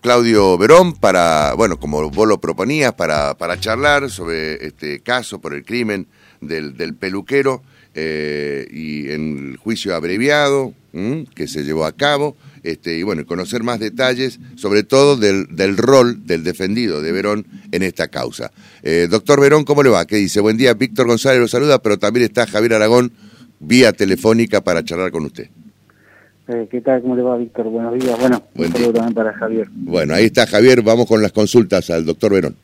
Claudio Verón para, bueno, como vos lo proponías, para, para charlar sobre este caso por el crimen del, del peluquero eh, y en el juicio abreviado que se llevó a cabo, este, y bueno, conocer más detalles, sobre todo del, del rol del defendido de Verón en esta causa. Eh, doctor Verón, ¿cómo le va? ¿Qué dice? Buen día, Víctor González lo saluda, pero también está Javier Aragón vía telefónica para charlar con usted. Eh, ¿Qué tal? ¿Cómo le va, Víctor? Buenos días. Bueno, un saludo también para Javier. Bueno, ahí está Javier. Vamos con las consultas al doctor Verón.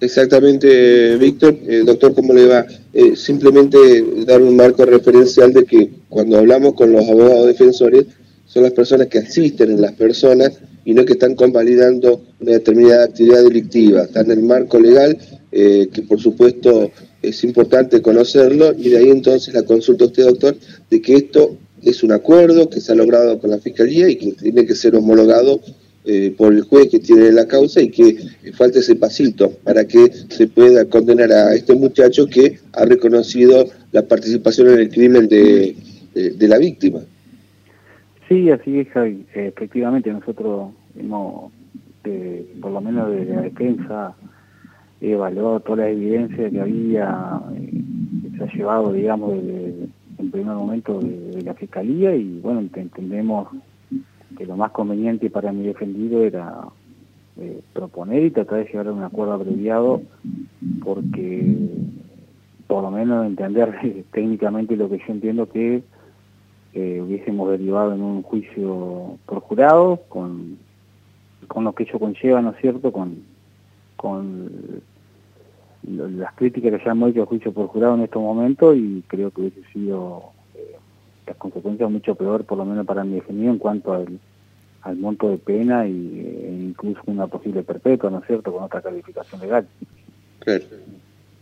Exactamente, Víctor. Eh, doctor, ¿cómo le va? Eh, simplemente dar un marco referencial de que cuando hablamos con los abogados defensores, son las personas que asisten a las personas y no que están convalidando una determinada actividad delictiva. Está en el marco legal, que por supuesto es importante conocerlo, y de ahí entonces la consulta a usted, doctor, de que esto es un acuerdo que se ha logrado con la Fiscalía y que tiene que ser homologado eh, por el juez que tiene la causa y que falta ese pasito para que se pueda condenar a este muchacho que ha reconocido la participación en el crimen de, la víctima. Sí, así es, Javi. Efectivamente, nosotros hemos, por lo menos de la defensa, evaluado toda la evidencia que había, eh, que se ha llevado, digamos, de en primer momento de, la Fiscalía y bueno, entendemos que lo más conveniente para mi defendido era eh, proponer y tratar de llegar a un acuerdo abreviado porque por lo menos entender técnicamente lo que yo entiendo que eh, hubiésemos derivado en un juicio por jurado con, con lo que ello conlleva, ¿no es cierto?, con, con las críticas que ya hemos hecho al juicio por jurado en estos momentos y creo que hubiese sido eh, las consecuencias mucho peor, por lo menos para mi defendido, en cuanto al, al monto de pena y, e incluso una posible perpetua, ¿no es cierto?, con otra calificación legal. Claro.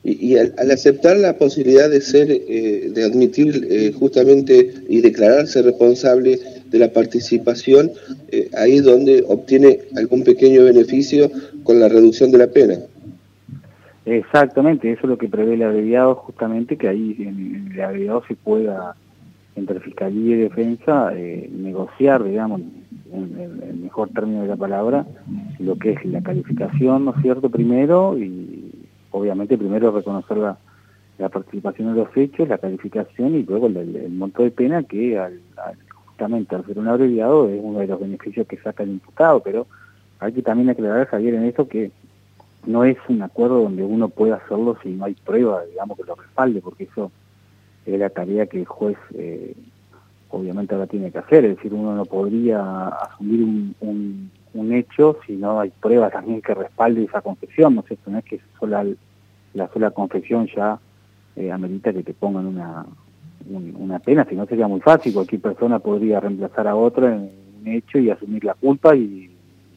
Y, al, aceptar la posibilidad de ser, eh, de admitir eh, justamente y declararse responsable de la participación, ahí es donde obtiene algún pequeño beneficio con la reducción de la pena. Exactamente, eso es lo que prevé el abreviado, justamente que ahí en, el abreviado se pueda, entre Fiscalía y Defensa, eh, negociar, digamos, en, el mejor término de la palabra, lo que es la calificación, ¿no es cierto?, primero, y obviamente primero reconocer la, participación en los hechos, la calificación y luego el, monto de pena que al, justamente al ser un abreviado es uno de los beneficios que saca el imputado, pero hay que también aclarar, Javier, en esto que no es un acuerdo donde uno puede hacerlo si no hay prueba, digamos, que lo respalde, porque eso es la tarea que el juez eh, obviamente ahora tiene que hacer, es decir, uno no podría asumir un, un, hecho si no hay prueba también que respalde esa confesión, ¿no es cierto? Es que sola, la sola confesión ya eh, amerita que te pongan una, una pena, si no sería muy fácil, cualquier persona podría reemplazar a otra en un hecho y asumir la culpa y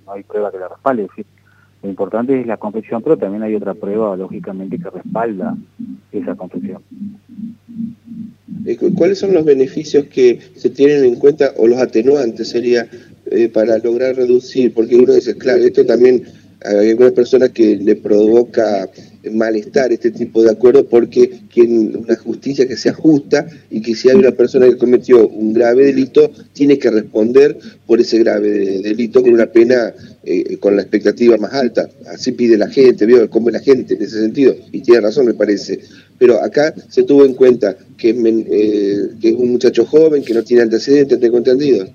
no hay prueba que la respalde, es lo importante es la confesión, pero también hay otra prueba, lógicamente, que respalda esa confesión. Eh, ¿Cuáles son los beneficios que se tienen en cuenta o los atenuantes sería eh, para lograr reducir? Porque uno dice, claro, esto también hay algunas personas que le provoca malestar este tipo de acuerdo porque quieren una justicia que sea justa y que si hay una persona que cometió un grave delito, tiene que responder por ese grave delito con una pena eh, con la expectativa más alta. Así pide la gente, veo cómo es la gente en ese sentido, y tiene razón me parece. Pero acá se tuvo en cuenta que, eh, que es un muchacho joven, que no tiene antecedentes, tengo entendido.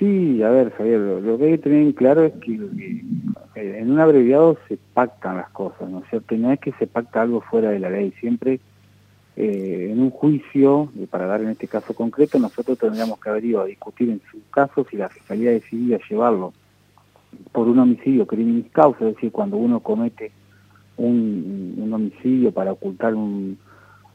Sí, a ver, Javier, lo que hay que tener en claro es que eh, en un abreviado se pactan las cosas, ¿no es cierto? Y no es que se pacta algo fuera de la ley, siempre eh, en un juicio, para dar en este caso concreto, nosotros tendríamos que haber ido a discutir en su caso si la Fiscalía decidía llevarlo por un homicidio criminis causa, es decir, cuando uno comete un homicidio para ocultar un,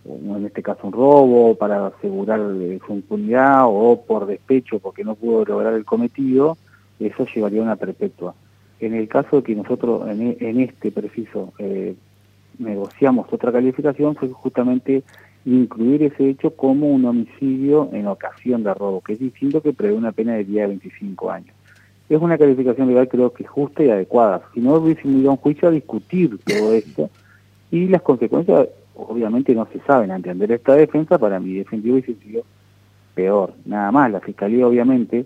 en este caso un robo, para asegurar su impunidad o por despecho porque no pudo lograr el cometido, eso llevaría a una perpetua. En el caso de que nosotros en, e, este preciso eh, negociamos otra calificación, fue justamente incluir ese hecho como un homicidio en ocasión de robo, que es distinto que prevé una pena de 10 a 25 años. Es una calificación legal creo que justa y adecuada. Si no hubiese ido a un juicio a discutir todo esto y las consecuencias obviamente no se saben entender esta defensa, para mi defendido hubiese sido peor. Nada más, la Fiscalía obviamente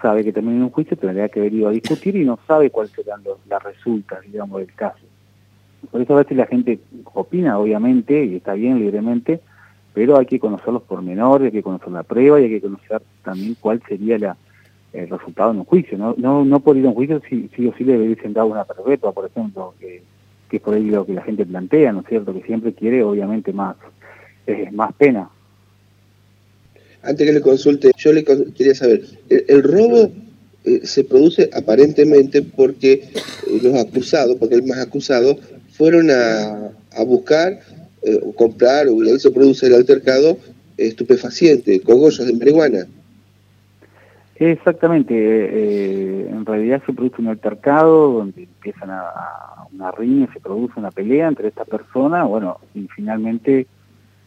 sabe que termina en un juicio, tendría que haber ido a discutir y no sabe cuáles serán las resultas, digamos, del caso. Por eso a veces la gente opina, obviamente, y está bien libremente, pero hay que conocer los pormenores, hay que conocer la prueba y hay que conocer también cuál sería la, el resultado en un juicio. No, no, no por ir a un juicio si, si o sí le hubiesen dado una perpetua, por ejemplo, que, que es por ahí lo que la gente plantea, ¿no es cierto? Que siempre quiere, obviamente, más, eh, más pena. Antes que le consulte, yo le quería saber, el, robo eh, se produce aparentemente porque eh, los acusados, porque el más acusado, fueron a, a buscar o comprar, o ahí se produce el altercado estupefaciente, cogollos de marihuana. Exactamente, eh, en realidad se produce un altercado donde empiezan a, una riña, se produce una pelea entre estas personas, bueno, y finalmente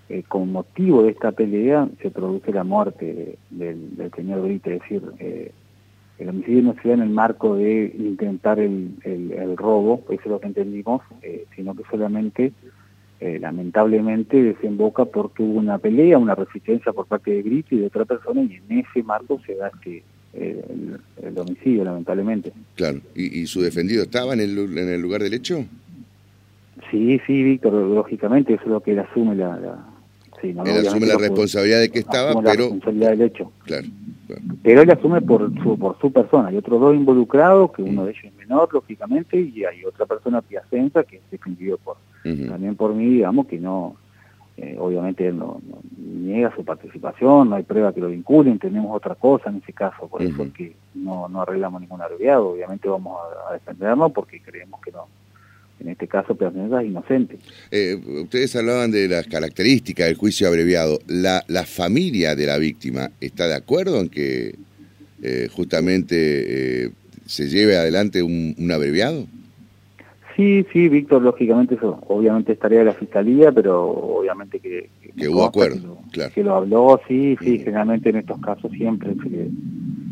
eh, con motivo de esta pelea se produce la muerte del, señor Brito, es decir, el homicidio no se da en el marco de intentar el, el, robo, eso es lo que entendimos, sino que solamente eh, lamentablemente desemboca porque hubo una pelea, una resistencia por parte de Grito y de otra persona y en ese marco se da este, el, homicidio, lamentablemente. Claro, ¿Y, su defendido estaba en el, en el lugar del hecho? Sí, sí, Víctor, lógicamente, eso es lo que él asume la... él asume la responsabilidad de que estaba, pero... La responsabilidad del hecho. Claro, Pero él asume por su, por su persona. Hay otros dos involucrados, que uno de ellos es menor, lógicamente, y hay otra persona piacenza que es defendido por también por mí, digamos, que no, eh, obviamente no, niega su participación, no hay prueba que lo vinculen, tenemos otra cosa en ese caso, por eso que no, no arreglamos ningún abreviado, obviamente vamos a, defendernos porque creemos que no, en este caso Piacenza es inocente. Eh, ustedes hablaban de las características del juicio abreviado, ¿La, ¿la familia de la víctima está de acuerdo en que eh, justamente se lleve adelante un, un abreviado? Sí, sí, Víctor, lógicamente eso obviamente es tarea de la Fiscalía, pero obviamente que... Que, hubo acuerdo, claro. Que lo habló, sí, sí, generalmente en estos casos siempre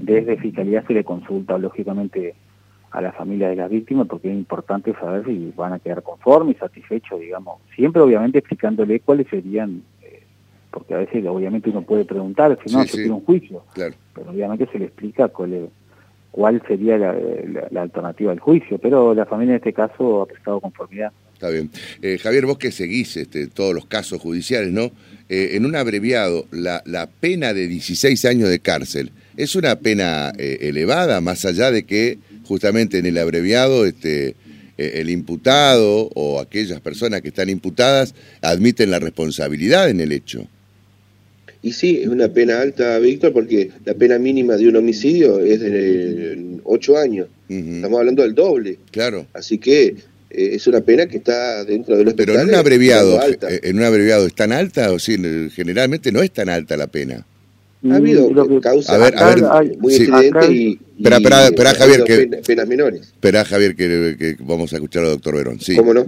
desde Fiscalía se le consulta, lógicamente, a la familia de las víctimas, porque es importante saber si van a quedar conformes, satisfechos, digamos. Siempre, obviamente, explicándole cuáles serían, eh, porque a veces, obviamente, uno puede preguntar, si no, se tiene un juicio. Claro. Pero obviamente se le explica cuál es cuál sería la, alternativa al juicio, pero la familia en este caso ha prestado conformidad. Está bien. Eh, Javier, vos que seguís este, todos los casos judiciales, ¿no? Eh, en un abreviado, la, la, pena de 16 años de cárcel, ¿es una pena eh, elevada, más allá de que justamente en el abreviado este, el imputado o aquellas personas que están imputadas admiten la responsabilidad en el hecho? Y sí, es una pena alta, Víctor, porque la pena mínima de un homicidio es de ocho años. Estamos hablando del doble. Claro. Así que eh, es una pena que está dentro de los Pero en un abreviado, eh, en un abreviado es tan alta o sí, generalmente no es tan alta la pena. Ha habido causas muy sí. y, espera, espera, espera, Javier, que, penas menores. Espera, Javier, que, que, vamos a escuchar al doctor Verón. Sí. ¿Cómo no?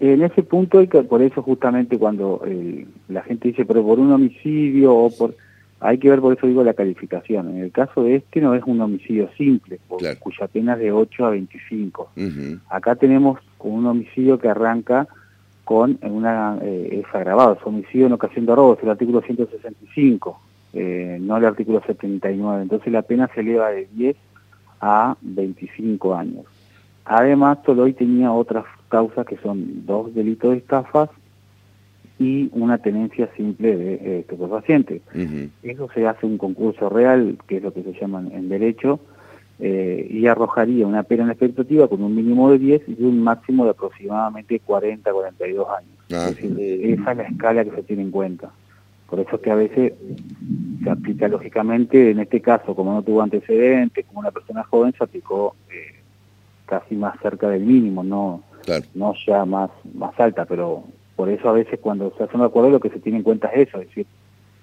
En ese punto, hay que, por eso justamente cuando eh, la gente dice, pero por un homicidio o por... Hay que ver, por eso digo, la calificación. En el caso de este no es un homicidio simple, cuya pena es de 8 a 25. Acá tenemos un homicidio que arranca con una... Eh, es agravado, es homicidio en ocasión de robo, es el artículo 165, eh, no el artículo 79. Entonces la pena se eleva de 10 a 25 años. Además, Toloy tenía otras causas que son dos delitos de estafas y una tenencia simple de eh, estupefacientes. Eso se hace un concurso real, que es lo que se llama en derecho, eh, y arrojaría una pena en expectativa con un mínimo de 10 y un máximo de aproximadamente 40, 42 años. Ah. Es decir, esa es la escala que se tiene en cuenta. Por eso es que a veces se aplica lógicamente, en este caso, como no tuvo antecedentes, como una persona joven, se aplicó eh, casi más cerca del mínimo, no, no ya más, más alta, pero por eso a veces cuando se hace un acuerdo lo que se tiene en cuenta es eso, es decir,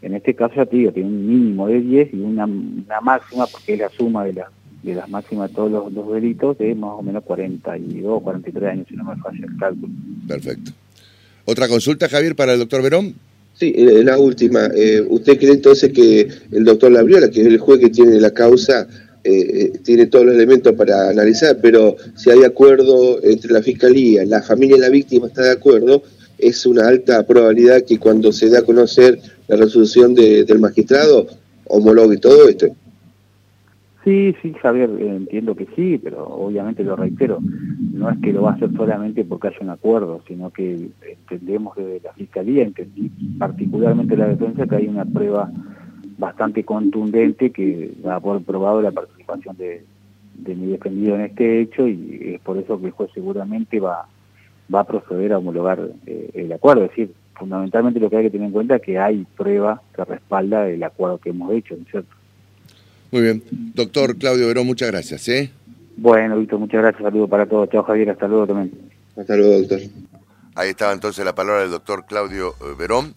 en este caso ya te digo, tiene un mínimo de 10 y una, una máxima, porque es la suma de, la, de las máximas de todos los, delitos, de más o menos 42, 43 años, si no me falla el cálculo. Perfecto. ¿Otra consulta, Javier, para el doctor Verón? Sí, eh, la última. Eh, ¿Usted cree entonces que el doctor Labriola, que es el juez que tiene la causa, eh, tiene todos los elementos para analizar, pero si hay acuerdo entre la Fiscalía, la familia y la víctima está de acuerdo, es una alta probabilidad que cuando se dé a conocer la resolución del magistrado, homologue todo esto. Sí, sí, Javier, entiendo que sí, pero obviamente lo reitero, no es que lo va a hacer solamente porque haya un acuerdo, sino que entendemos desde la Fiscalía, entendí particularmente la defensa, que hay una prueba bastante contundente que va a poder probado la participación de, mi defendido en este hecho y es por eso que el juez seguramente va, va a proceder a homologar eh, el acuerdo. Es decir, fundamentalmente lo que hay que tener en cuenta es que hay prueba que respalda el acuerdo que hemos hecho, ¿no es cierto? Muy bien. Doctor Claudio Verón, muchas gracias. ¿eh? Bueno, Víctor, muchas gracias. Saludos para todos. Chao, Javier. Hasta luego también. Hasta luego, doctor. Ahí estaba entonces la palabra del doctor Claudio eh, Verón.